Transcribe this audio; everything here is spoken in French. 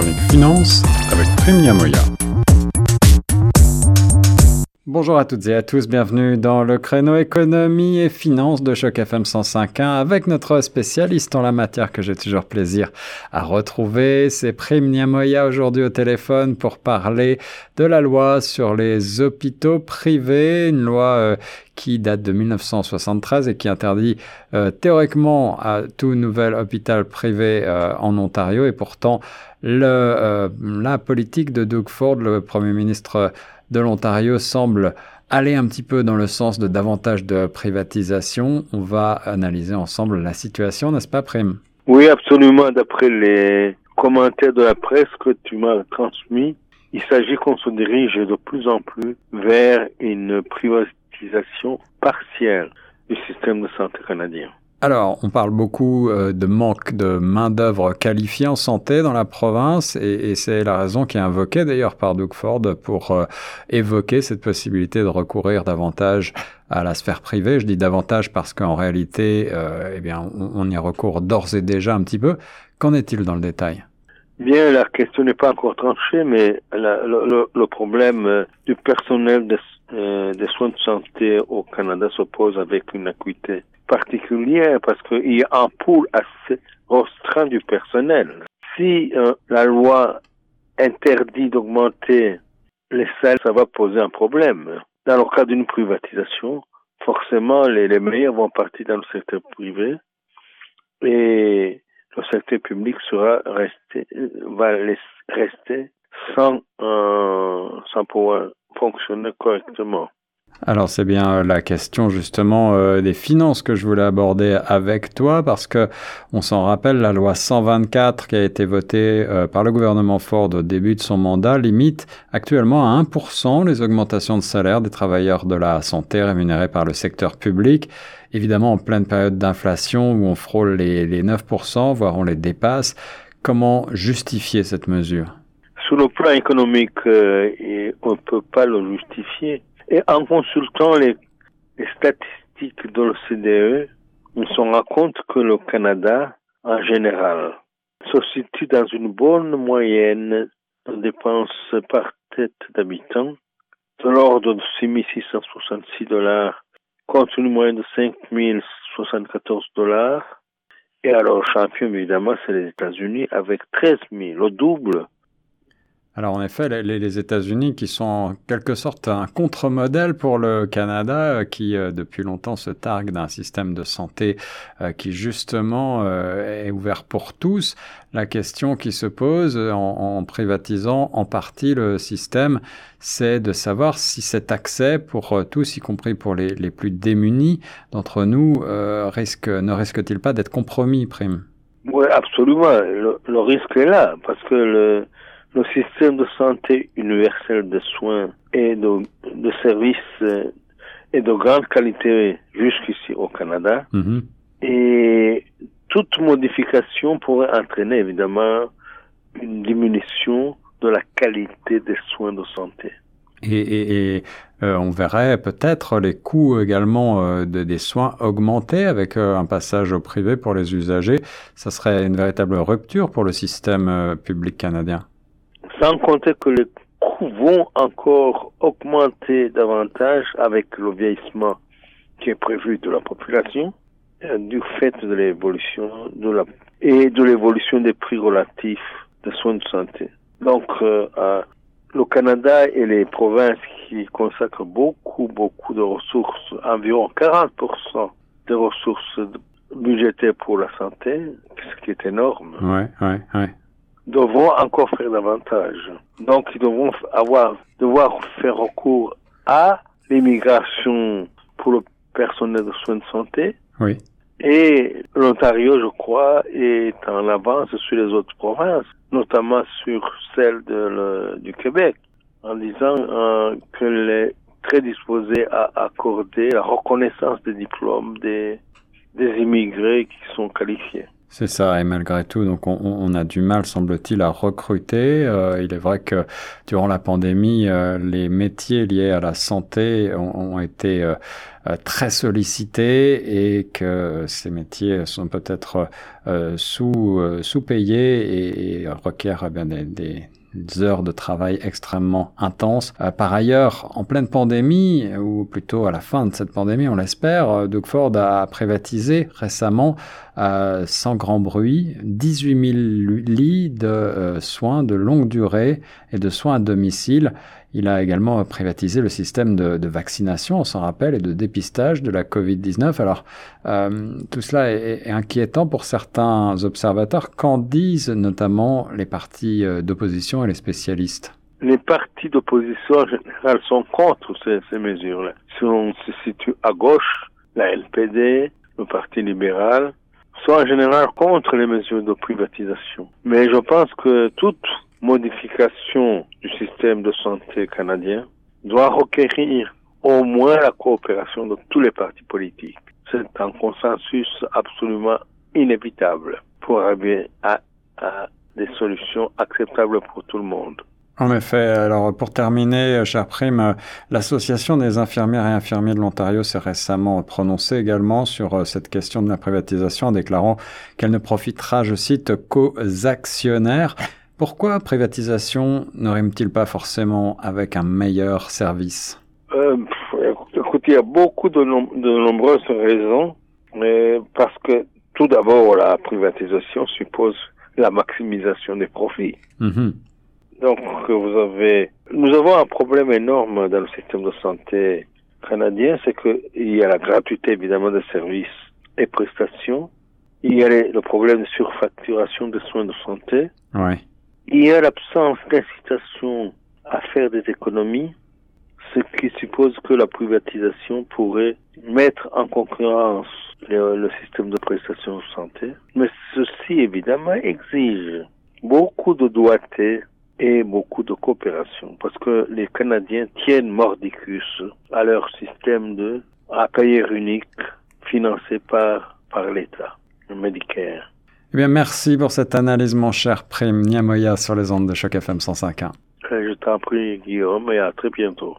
chronique finance avec Prime Moya. Bonjour à toutes et à tous, bienvenue dans le créneau économie et finance de Choc FM 105.1 avec notre spécialiste en la matière que j'ai toujours plaisir à retrouver. C'est Prime Niamoya aujourd'hui au téléphone pour parler de la loi sur les hôpitaux privés, une loi euh, qui date de 1973 et qui interdit euh, théoriquement à tout nouvel hôpital privé euh, en Ontario et pourtant la politique de Doug Ford, le Premier ministre de l'Ontario semble aller un petit peu dans le sens de davantage de privatisation. On va analyser ensemble la situation, n'est-ce pas, Prime Oui, absolument. D'après les commentaires de la presse que tu m'as transmis, il s'agit qu'on se dirige de plus en plus vers une privatisation partielle du système de santé canadien. Alors, on parle beaucoup euh, de manque de main-d'œuvre qualifiée en santé dans la province, et, c'est la raison qui est invoquée d'ailleurs par Doug Ford pour euh, évoquer cette possibilité de recourir davantage à la sphère privée. Je dis davantage parce qu'en réalité, euh, eh bien, on, y recourt d'ores et déjà un petit peu. Qu'en est-il dans le détail? Bien, la question n'est pas encore tranchée, mais le, problème du personnel des, des soins de santé au Canada se pose avec une acuité particulière parce qu'il y a un pool assez restreint du personnel. Si euh, la loi interdit d'augmenter les salaires, ça va poser un problème. Dans le cas d'une privatisation, forcément, les, les meilleurs vont partir dans le secteur privé et le secteur public sera resté, va rester sans, euh, sans pouvoir fonctionner correctement. Alors c'est bien la question justement euh, des finances que je voulais aborder avec toi parce que on s'en rappelle la loi 124 qui a été votée euh, par le gouvernement Ford au début de son mandat limite actuellement à 1% les augmentations de salaire des travailleurs de la santé rémunérés par le secteur public. Évidemment en pleine période d'inflation où on frôle les, les 9% voire on les dépasse. Comment justifier cette mesure? Sur le plan économique, euh, on ne peut pas le justifier et en consultant les, statistiques de l'OCDE, on se rend compte que le Canada, en général, se situe dans une bonne moyenne de dépenses par tête d'habitant, de l'ordre de 6 666 dollars contre une moyenne de 5 074 dollars. Et alors, champion, évidemment, c'est les États-Unis avec 13 000, le double alors en effet, les, États-Unis qui sont en quelque sorte un contre-modèle pour le Canada, euh, qui euh, depuis longtemps se targue d'un système de santé euh, qui justement est ouvert pour tous. La question qui se pose en, privatisant en partie le système, c'est de savoir si cet accès pour tous, y compris pour les, plus démunis d'entre nous, risque, ne risque-t-il pas d'être compromis, Prime? Oui, absolument. le risque est là, parce que le le système de santé universel de soins et de, de services euh, est de grande qualité jusqu'ici au Canada. Mm-hmm. Et toute modification pourrait entraîner évidemment une diminution de la qualité des soins de santé. Et, et, euh, on verrait peut-être les coûts également euh, de, des soins augmenter avec un passage au privé pour les usagers. Ça serait une véritable rupture pour le système public canadien. Sans compter que les coûts vont encore augmenter davantage avec le vieillissement qui est prévu de la population, euh, du fait de l'évolution de la et de l'évolution des prix relatifs des soins de santé. Donc, euh, le Canada et les provinces qui consacrent beaucoup, beaucoup de ressources, environ 40% des ressources budgétaires pour la santé, ce qui est énorme. Ouais, ouais, ouais devront encore faire davantage. Donc, ils devront avoir, devoir faire recours à l'immigration pour le personnel de soins de santé. Oui. Et l'Ontario, je crois, est en avance sur les autres provinces, notamment sur celle de du Québec, en disant euh, qu'elle est très disposée à accorder la reconnaissance des diplômes des, des immigrés qui sont qualifiés. C'est ça, et malgré tout, donc on, a du mal, semble-t-il, à recruter. Euh, il est vrai que durant la pandémie, euh, les métiers liés à la santé ont, été euh, très sollicités et que ces métiers sont peut-être sous sous-payés et, requièrent eh bien des, des heures de travail extrêmement intenses. Euh, par ailleurs, en pleine pandémie, ou plutôt à la fin de cette pandémie, on l'espère, euh, Doug Ford a privatisé récemment, euh, sans grand bruit, 18 000 lits de soins de longue durée et de soins à domicile. Il a également privatisé le système de, vaccination, on s'en rappelle, et de dépistage de la Covid-19. Alors, euh, tout cela est, inquiétant pour certains observateurs. Qu'en disent notamment les partis euh, d'opposition et les spécialistes? Les partis d'opposition en général sont contre ces mesures-là. Si on se situe à gauche, la LPD, le Parti libéral, sont en général contre les mesures de privatisation. Mais je pense que toutes modification du système de santé canadien doit requérir au moins la coopération de tous les partis politiques. C'est un consensus absolument inévitable pour arriver à, des solutions acceptables pour tout le monde. En effet, alors pour terminer, cher Prime, l'Association des infirmières et infirmiers de l'Ontario s'est récemment prononcée également sur euh, cette question de la privatisation en déclarant qu'elle ne profitera, je cite, qu'aux actionnaires. Pourquoi privatisation ne rime-t-il pas forcément avec un meilleur service? Euh, Écoute, il y a beaucoup de, nombreuses raisons, mais parce que tout d'abord, la privatisation suppose la maximisation des profits. Mhm. Donc, vous avez, nous avons un problème énorme dans le système de santé canadien, c'est qu'il y a la gratuité évidemment des services et prestations. Il y a le problème de surfacturation des soins de santé. Ouais. Il y a l'absence d'incitation à faire des économies, ce qui suppose que la privatisation pourrait mettre en concurrence le, système de prestation de santé. Mais ceci, évidemment, exige beaucoup de doigté et beaucoup de coopération parce que les Canadiens tiennent mordicus à leur système de payer unique financé par, par l'État, le Medicare. Eh bien, merci pour cette analyse, mon cher Prime Niamoya, sur les ondes de Choc FM 105.1. Je t'en prie, Guillaume, et à très bientôt.